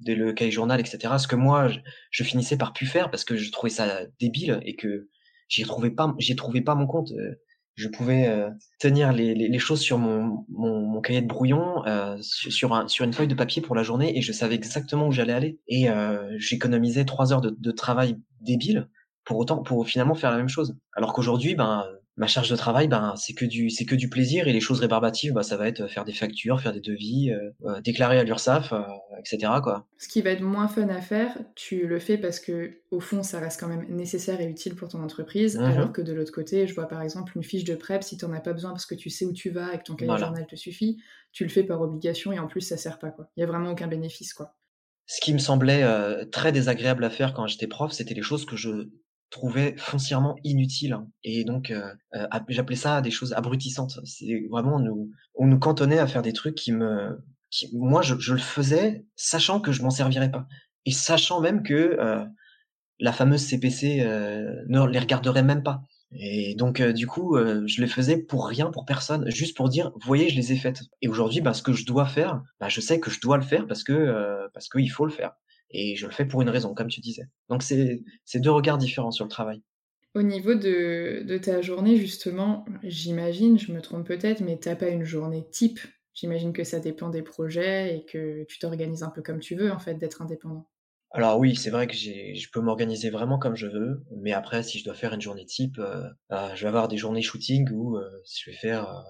de le cahier journal, etc. Ce que moi, je, finissais par pu faire parce que je trouvais ça débile et que j'y trouvais pas, j'y trouvais pas mon compte. Euh, je pouvais euh, tenir les, les, choses sur mon, mon, mon cahier de brouillon, euh, sur, un, sur une feuille de papier pour la journée et je savais exactement où j'allais aller. Et j'économisais trois heures de, de travail débile pour autant, pour finalement faire la même chose. Alors qu'aujourd'hui, ben, ma charge de travail, ben, c'est que du, c'est que du plaisir et les choses rébarbatives, bah, ça va être faire des factures, faire des devis, euh, euh, déclarer à l'URSSAF, euh, etc. Quoi. Ce qui va être moins fun à faire, tu le fais parce que au fond, ça reste quand même nécessaire et utile pour ton entreprise, mmh alors que de l'autre côté, je vois par exemple une fiche de prep, si tu n'en as pas besoin parce que tu sais où tu vas et que ton cahier journal te suffit, tu le fais par obligation et en plus ça sert pas quoi. Il y a vraiment aucun bénéfice quoi. Ce qui me semblait très désagréable à faire quand j'étais prof, c'était les choses que je trouvais foncièrement inutile. Hein. et donc euh, euh, j'appelais ça des choses abrutissantes. C'est vraiment nous on nous cantonnait à faire des trucs qui me moi je, le faisais sachant que je m'en servirais pas. Et sachant même que euh, la fameuse CPC ne les regarderait même pas. Et donc du coup je les faisais pour rien pour personne juste pour dire voyez je les ai faites et aujourd'hui bah, ce que je dois faire bah, je sais que je dois le faire parce que parce qu'il faut le faire et je le fais pour une raison, comme tu disais. Donc c'est deux regards différents sur le travail. Au niveau de, de ta journée, justement, j'imagine, je me trompe peut-être, mais t'as pas une journée type. J'imagine que ça dépend des projets et que tu t'organises un peu comme tu veux, en fait, d'être indépendant. Alors oui, c'est vrai que je peux m'organiser vraiment comme je veux, mais après si je dois faire une journée type, heu, bah, je vais avoir des journées shooting où, heu, je vais faire,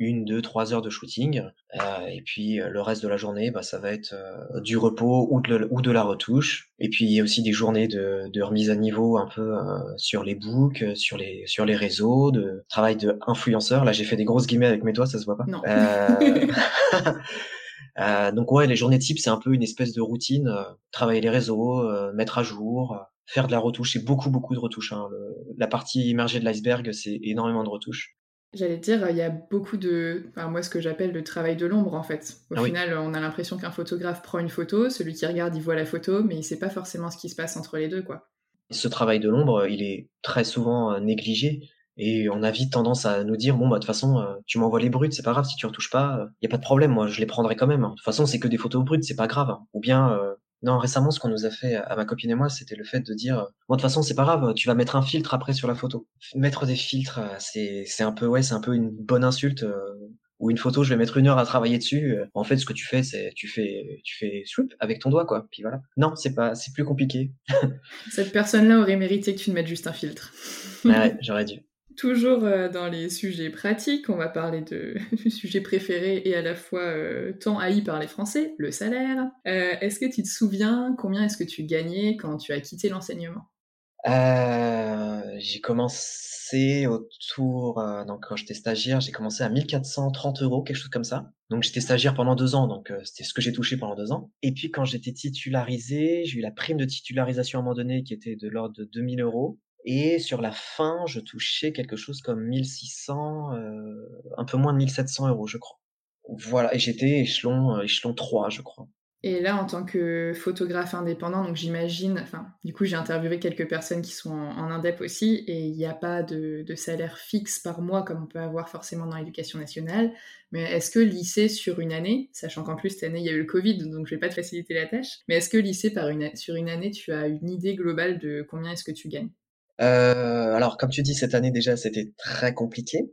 heu, 1-2-3 heures de shooting, heu et puis, heu, le reste de la journée, bah, ça va être, heu, du repos ou de ou de la retouche et puis il y a aussi des journées de de remise à niveau un peu, heu, sur les books, heu, sur les sur les réseaux, de travail d'influenceur. Là, j'ai fait des grosses guillemets avec mes doigts, ça se voit pas. Non. Heu, donc ouais, les journées type, c'est un peu une espèce de routine, travailler les réseaux, mettre à jour, faire de la retouche. C'est beaucoup, beaucoup de retouches, hein. Le la partie immergée de l'iceberg, c'est énormément de retouches. J'allais dire, il y a beaucoup de enfin, moi, ce que j'appelle le travail de l'ombre, en fait. Au Ah oui. final, on a l'impression qu'un photographe prend une photo, celui qui regarde, il voit la photo, mais il sait pas forcément ce qui se passe entre les 2, quoi. Ce travail de l'ombre, il est très souvent, heu, négligé et on a vite tendance à nous dire: «Bon, bah, de toute façon, heu, tu m'envoies les brutes, c'est pas grave si tu retouches pas, il y a pas de problème, moi je les prendrai quand même, hein. De toute façon, c'est que des photos brutes, c'est pas grave». Ou bien, non, récemment, ce qu'on nous a fait à ma copine et moi, c'était le fait de dire, heu: «Bon, de toute façon, c'est pas grave, tu vas mettre un filtre après sur la photo». Mettre des filtres, heu, c'est c'est un peu ouais, c'est un peu une bonne insulte, ou une photo, je vais mettre une heure à travailler dessus, en fait, ce que tu fais, c'est tu fais tu fais swoop avec ton doigt, quoi, puis voilà. Non, c'est pas c'est plus compliqué. Cette personne-là aurait mérité que tu ne mettes juste un filtre. Ouais, ouais, j'aurais dû. Toujours, heu, dans les sujets pratiques, on va parler de sujet préféré et à la fois, heu, tant haï par les Français, le salaire. Heu, est-ce que tu te souviens combien est-ce que tu gagnais quand tu as quitté l'enseignement? J'ai commencé autour, donc quand j'étais stagiaire, j'ai commencé à 1 430 €, quelque chose comme ça. Donc j'étais stagiaire pendant 2 ans, donc c'était ce que j'ai touché pendant 2 ans. Et puis quand j'étais titularisé, j'ai eu la prime de titularisation à un moment donné qui était de l'ordre de 2 000 €. Et sur la fin, je touchais quelque chose comme 1 600, heu, un peu moins de 1 700 €, je crois. Voilà et j'étais échelon, heu, échelon 3, je crois. Et là, en tant que photographe indépendant, donc j'imagine, enfin, du coup, j'ai interviewé quelques personnes qui sont en, indep aussi, et il n'y a pas de, salaire fixe par mois comme on peut avoir forcément dans l'éducation nationale. Mais est-ce que lycée sur une année, sachant qu'en plus cette année il y a eu le Covid, donc je vais pas te faciliter la tâche, mais est-ce que lycée sur une année, tu as une idée globale de combien est-ce que tu gagnes? Heu, alors comme tu dis, cette année déjà, c'était très compliqué.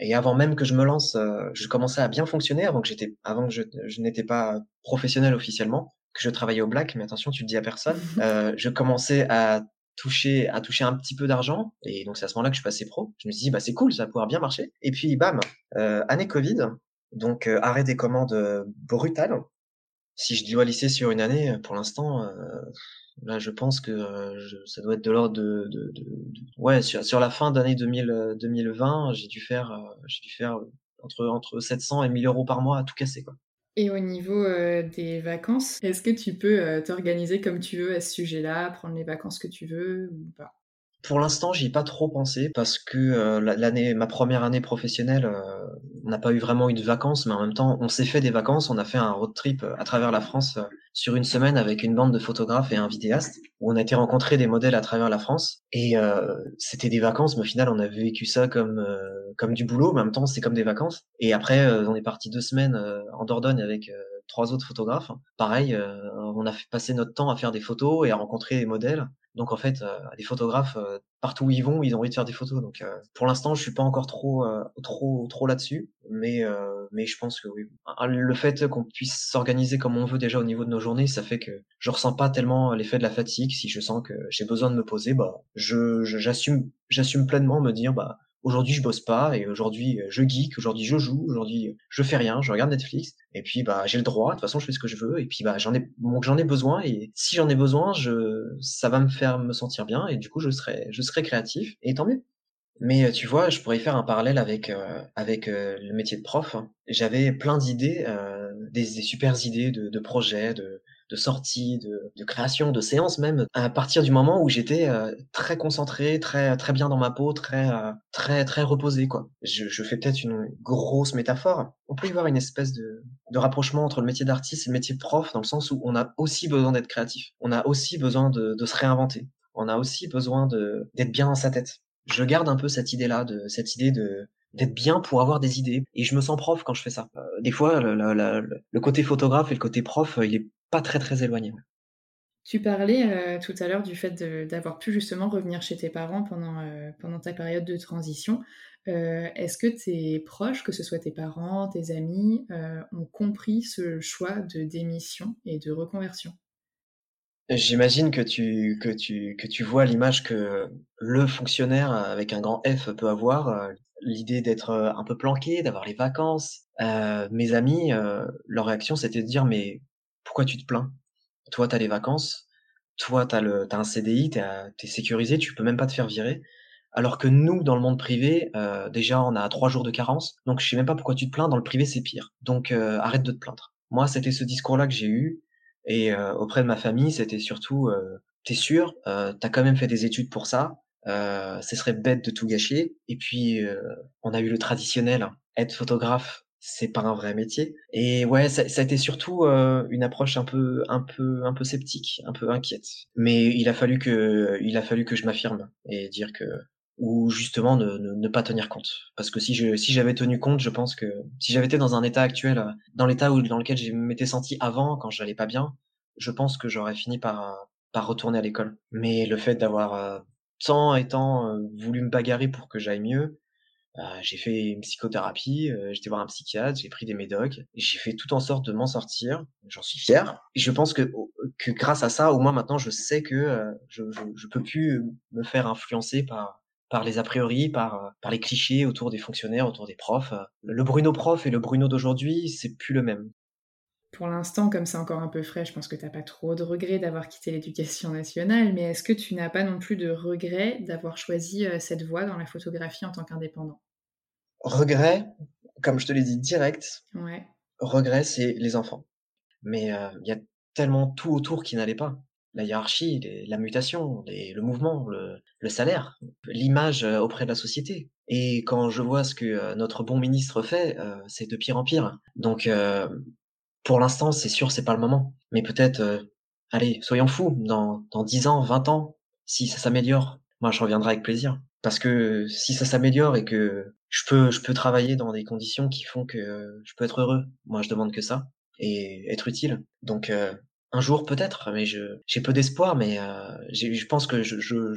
Et avant même que je me lance, heu, je commençais à bien fonctionner avant que j'étais avant que je je n'étais pas professionnel officiellement, que je travaillais au black, mais attention, tu le dis à personne. Heu, je commençais à toucher à toucher un petit peu d'argent et donc c'est à ce moment-là que je suis passé pro. Je me suis dit: «Bah, c'est cool, ça va pouvoir bien marcher» et puis bam, heu, année covid, donc heu, arrêt des commandes, heu, brutal. Si je lisser sur une année, pour l'instant, heu, là, je pense que, je ça doit être de l'ordre de ouais, sur la fin d'année 2000, heu, 2020, j'ai dû faire, j'ai dû faire, entre entre 700 et 1 000 € par mois à tout casser, quoi. Et au niveau euh, des vacances, est-ce que tu peux euh, t'organiser comme tu veux à ce sujet-là, prendre les vacances que tu veux ou pas? Pour l'instant, j'y ai pas trop pensé parce que, la l'année ma première année professionnelle, on n'a pas eu vraiment eu de vacances, mais en même temps, on s'est fait des vacances. On a fait un road trip, heu, à travers la France, heu, sur une semaine avec une bande de photographes et un vidéaste, où on a été rencontrer des modèles à travers la France et heu, c'était des vacances, mais au final, on a vécu ça comme, comme du boulot, mais en même temps, c'est comme des vacances et après, on est parti 2 semaines, en Dordogne avec, 3 autres photographes. Pareil, on a fait passer notre temps à faire des photos et à rencontrer des modèles donc en fait, heu, les photographes, heu, partout où ils vont, ils ont envie de faire des photos. Donc heu, pour l'instant, je suis pas encore trop, heu, trop trop là-dessus, mais heu, mais je pense que oui. Ah, le fait qu'on puisse s'organiser comme on veut déjà au niveau de nos journées, ça fait que je ressens pas tellement l'effet de la fatigue. Si je sens que j'ai besoin de me poser, bah, je j'assume j'assume pleinement me dire: «Bah, Aujourd'hui, je bosse pas et aujourd'hui, heu, je geek, aujourd'hui je joue, aujourd'hui, je fais rien, je regarde Netflix. Et puis, bah, j'ai le droit, de toute façon, je fais ce que je veux. Et puis, bah, j'en ai j'en ai besoin. Et si j'en ai besoin, je ça va me faire me sentir bien. Et du coup, je serai je serai créatif. Et tant mieux. Mais, heu, tu vois, je pourrais faire un parallèle avec, heu, avec, heu, le métier de prof. J'avais plein d'idées, heu, des des supers idées de de projets, de de sorties, de de création, de séances même, à partir du moment où j'étais, heu, très concentré, très très bien dans ma peau, très, heu, très très reposé, quoi. Je je fais peut-être une grosse métaphore. On peut y voir une espèce de de rapprochement entre le métier d'artiste et le métier de prof, dans le sens où on a aussi besoin d'être créatif. On a aussi besoin de de se réinventer. On a aussi besoin d'être bien dans sa tête. Je garde un peu cette idée-là, de cette idée de d'être bien pour avoir des idées et je me sens prof quand je fais ça. Heu, des fois, le le le le côté photographe et le côté prof, heu, il est pas très, très éloigné. Tu parlais euh, tout à l'heure du fait d'avoir pu justement revenir chez tes parents pendant, euh, pendant ta période de transition. Euh, Est-ce que tes proches, que ce soit tes parents, tes amis, ont compris ce choix de démission et de reconversion? J'imagine que tu que tu que tu vois l'image que le fonctionnaire avec un grand F peut avoir, l'idée d'être, un peu planqué, d'avoir les vacances. Mes amis, leur réaction, c'était de dire: «Mais pourquoi tu te plains? Toi, tu as les vacances, toi, tu as le tu as un CDI, tu es sécurisé, tu peux même pas te faire virer». Alors que nous, dans le monde privé, heu, déjà, on a 3 jours de carence, donc je sais même pas pourquoi tu te plains, dans le privé, c'est pire. Donc heu, arrête de te plaindre. Moi, c'était ce discours-là que j'ai eu et heu, auprès de ma famille, c'était surtout, «Tu sûr? Tu quand même fait des études pour ça, ce serait bête de tout gâcher» et puis, on a eu le traditionnel, hein, être photographe, c'est pas un vrai métier et ouais, ça ça a été surtout, heu, une approche un peu un peu un peu sceptique, un peu inquiète. Mais il a fallu que il a fallu que je m'affirme et dire que ou justement ne, ne, ne, pas tenir compte. Parce que si je si j'avais tenu compte, je pense que si j'avais été dans un état actuel, euh, dans l'état où dans lequel je m'étais senti avant, quand j'allais pas bien, je pense que j'aurais fini par par retourner à l'école. Mais le fait d'avoir euh, tant et tant euh, voulu me bagarrer pour que j'aille mieux, j'ai fait une psychothérapie, j'étais voir un psychiatre, j'ai pris des médocs, j'ai fait tout en sorte de m'en sortir. J'en suis fier. Je pense que que grâce à ça, au moins maintenant, je sais que je, je, je peux plus me faire influencer par par les a priori, par, euh, par les clichés autour des fonctionnaires, autour des profs. Le Bruno prof et le Bruno d'aujourd'hui, c'est plus le même. Pour l'instant, comme c'est encore un peu frais, je pense que tu n'as pas trop de regrets d'avoir quitté l'éducation nationale, mais est-ce que tu n'as pas non plus de regrets d'avoir choisi euh, cette voie dans la photographie en tant qu'indépendant? Regret, comme je te l'ai dit direct, ouais. regret, c'est les enfants. Mais euh, il y a tellement tout autour qui n'allait pas la hiérarchie, la mutation, le mouvement, le, salaire, l'image euh, auprès de la société. Et quand je vois ce que euh, notre bon ministre fait, euh, c'est de pire en pire. Donc, pour l'instant, c'est sûr, c'est pas le moment. Mais peut-être, allez, soyons fous, dans, dans 10 ans, 20 ans, si ça s'améliore, moi je reviendrai avec plaisir. Parce que si ça s'améliore et que je peux, je peux travailler dans des conditions qui font que je peux être heureux, moi je demande que ça et être utile. Donc un jour peut-être, mais je j'ai peu d'espoir, mais euh, je pense que je, je,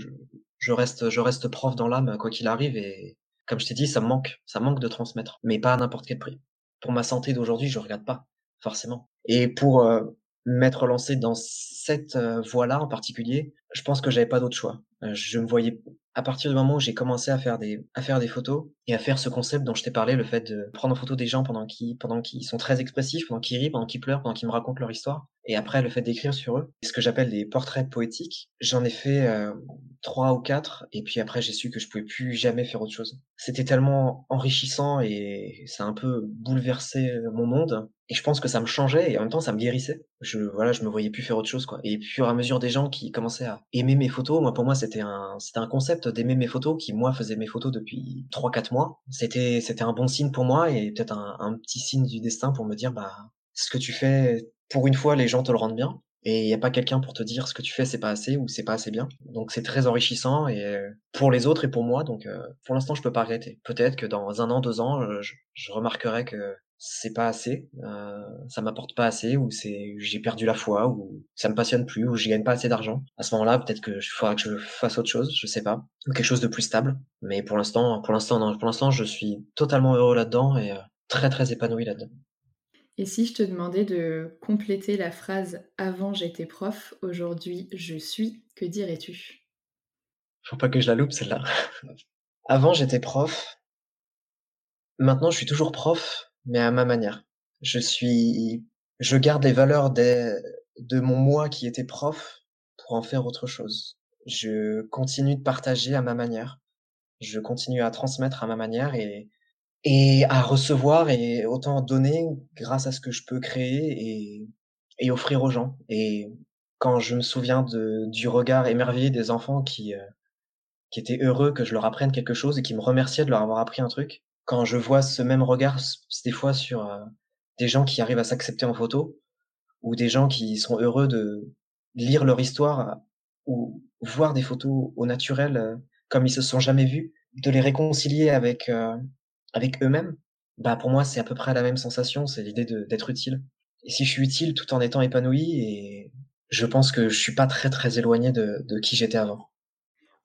je reste je reste prof dans l'âme quoi qu'il arrive et comme je t'ai dit, ça me manque, ça manque de transmettre, mais pas à n'importe quel prix. Pour ma santé d'aujourd'hui, je regarde pas forcément. Et pour euh, m'être lancé dans cette euh, voie-là en particulier, je pense que j'avais pas d'autre choix. Euh, je me voyais à partir du moment où j'ai commencé à faire des à faire des photos et à faire ce concept dont je t'ai parlé, le fait de prendre en photo des gens pendant qu'ils pendant qu'ils sont très expressifs, pendant qu'ils rient, pendant qu'ils pleurent, pendant qu'ils me racontent leur histoire, et après le fait d'écrire sur eux, ce que j'appelle des portraits poétiques. J'en ai fait euh, trois ou quatre, et puis après j'ai su que je pouvais plus jamais faire autre chose. C'était tellement enrichissant et ça a un peu bouleversé mon monde. Et je pense que ça me changeait et en même temps ça me guérissait. Je voilà, je me voyais plus faire autre chose quoi. Et puis au fur et à mesure des gens qui commençaient à aimer mes photos, moi pour moi c'était un c'était un concept d'aimer mes photos qui moi faisait mes photos depuis 3 4 mois. C'était c'était un bon signe pour moi et peut-être un petit signe du destin pour me dire bah ce que tu fais pour une fois les gens te le rendent bien et il n'y a pas quelqu'un pour te dire ce que tu fais c'est pas assez ou c'est pas assez bien. Donc c'est très enrichissant et euh, pour les autres et pour moi. Donc euh, pour l'instant je peux pas regretter. Peut-être que dans un an, deux ans, euh, je, je remarquerai que c'est pas assez, euh, ça m'apporte pas assez, ou c'est j'ai perdu la foi, ou ça me passionne plus, ou j'y gagne pas assez d'argent. À ce moment-là, peut-être que faudra que je fasse autre chose, je sais pas, ou quelque chose de plus stable. Mais pour l'instant, pour l'instant, pour l'instant, je suis totalement heureux là-dedans et très très épanoui là-dedans. Et si je te demandais de compléter la phrase avant j'étais prof, aujourd'hui je suis, que dirais-tu? Faut pas que je la loupe celle-là. avant j'étais prof, maintenant je suis toujours prof, mais à ma manière. Je suis, je garde les valeurs des, de mon moi qui était prof pour en faire autre chose. Je continue de partager à ma manière. Je continue à transmettre à ma manière et, et à recevoir et autant donner grâce à ce que je peux créer et, et offrir aux gens. Et quand je me souviens de, du regard émerveillé des enfants qui, euh, qui étaient heureux que je leur apprenne quelque chose et qui me remerciaient de leur avoir appris un truc, quand je vois ce même regard des fois sur euh, des gens qui arrivent à s'accepter en photo ou des gens qui sont heureux de lire leur histoire ou voir des photos au naturel euh, comme ils se sont jamais vus, de les réconcilier avec euh, avec eux-mêmes, bah pour moi c'est à peu près la même sensation, c'est l'idée d'être utile. Et si je suis utile tout en étant épanoui, et je pense que je suis pas très très éloigné de, de qui j'étais avant.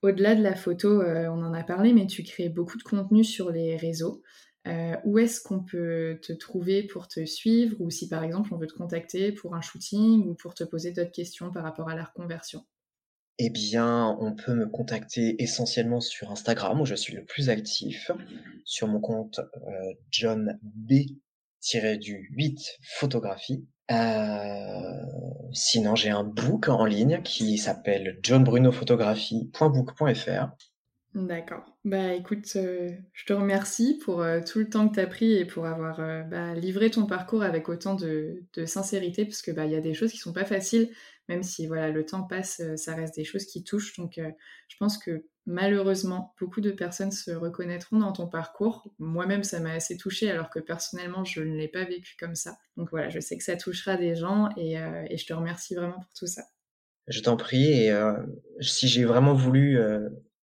Au-delà de la photo, euh, on en a parlé, mais tu crées beaucoup de contenu sur les réseaux. euh, où est-ce qu'on peut te trouver pour te suivre ou si par exemple on veut te contacter pour un shooting ou pour te poser d'autres questions par rapport à la reconversion? Eh bien, on peut me contacter essentiellement sur Instagram où je suis le plus actif, sur mon compte euh, John B-8 photographie. Euh, sinon, j'ai un book en ligne qui s'appelle johnbrunophotographie.book.fr D'accord. Bah écoute, euh, je te remercie pour euh, tout le temps que tu as pris et pour avoir bah, livré ton parcours avec autant de, sincérité, parce que bah il y a des choses qui sont pas faciles, même si voilà le temps passe, ça reste des choses qui touchent. Donc je pense que malheureusement beaucoup de personnes se reconnaîtront dans ton parcours. Moi-même ça m'a assez touchée alors que personnellement je ne l'ai pas vécu comme ça. Donc voilà, je sais que ça touchera des gens et, et je te remercie vraiment pour tout ça. Je t'en prie et si j'ai vraiment voulu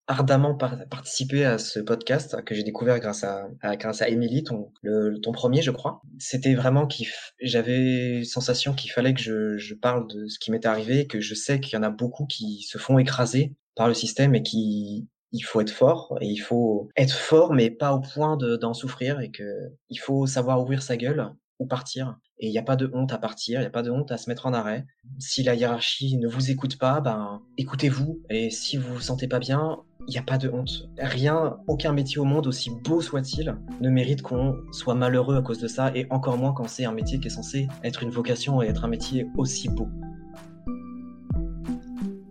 ardemment participé à ce podcast que j'ai découvert grâce à, grâce à Emily, ton, le, ton premier, je crois. C'était vraiment qu'il j'avais sensation qu'il fallait que je, je parle de ce qui m'était arrivé, que je sais qu'il y en a beaucoup qui se font écraser par le système et qui il faut être fort et il faut être fort mais pas au point d'en souffrir et que il faut savoir ouvrir sa gueule ou partir. Et il n'y a pas de honte à partir, il n'y a pas de honte à se mettre en arrêt. Si la hiérarchie ne vous écoute pas, ben écoutez-vous. Et si vous vous sentez pas bien, il n'y a pas de honte. Rien, aucun métier au monde, aussi beau soit-il, ne mérite qu'on soit malheureux à cause de ça, et encore moins quand c'est un métier qui est censé être une vocation et être un métier aussi beau.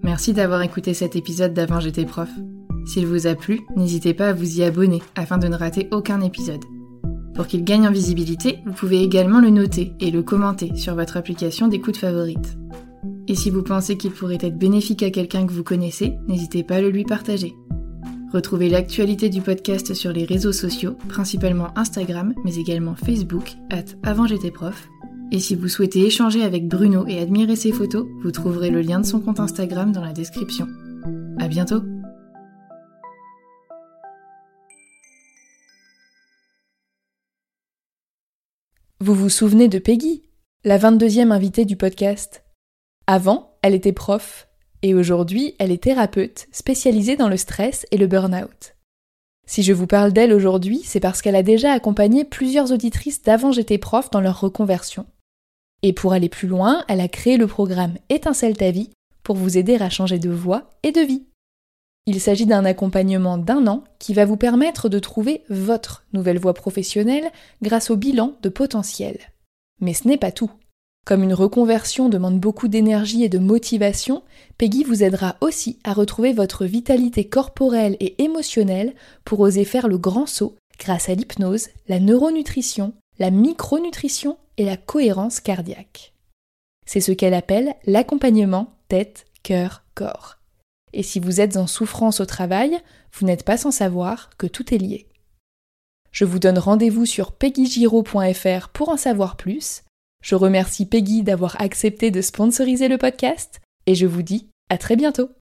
Merci d'avoir écouté cet épisode d'Avant j'étais prof. S'il vous a plu, n'hésitez pas à vous y abonner afin de ne rater aucun épisode. Pour qu'il gagne en visibilité, vous pouvez également le noter et le commenter sur votre application d'écoute favorite. Et si vous pensez qu'il pourrait être bénéfique à quelqu'un que vous connaissez, n'hésitez pas à le lui partager. Retrouvez l'actualité du podcast sur les réseaux sociaux, principalement Instagram, mais également Facebook, at avant prof. Et si vous souhaitez échanger avec Bruno et admirer ses photos, vous trouverez le lien de son compte Instagram dans la description. À bientôt! Vous vous souvenez de Peggy, la 22e invitée du podcast? Avant, elle était prof, et aujourd'hui, elle est thérapeute spécialisée dans le stress et le burn-out. Si je vous parle d'elle aujourd'hui, c'est parce qu'elle a déjà accompagné plusieurs auditrices d'avant j'étais prof dans leur reconversion. Et pour aller plus loin, elle a créé le programme Étincelle ta vie pour vous aider à changer de voie et de vie. Il s'agit d'un accompagnement d'un an qui va vous permettre de trouver votre nouvelle voie professionnelle grâce au bilan de potentiel. Mais ce n'est pas tout. Comme une reconversion demande beaucoup d'énergie et de motivation, Peggy vous aidera aussi à retrouver votre vitalité corporelle et émotionnelle pour oser faire le grand saut grâce à l'hypnose, la neuronutrition, la micronutrition et la cohérence cardiaque. C'est ce qu'elle appelle l'accompagnement tête, cœur, corps. Et si vous êtes en souffrance au travail, vous n'êtes pas sans savoir que tout est lié. Je vous donne rendez-vous sur peggygiro.fr pour en savoir plus je remercie Peggy d'avoir accepté de sponsoriser le podcast et je vous dis à très bientôt.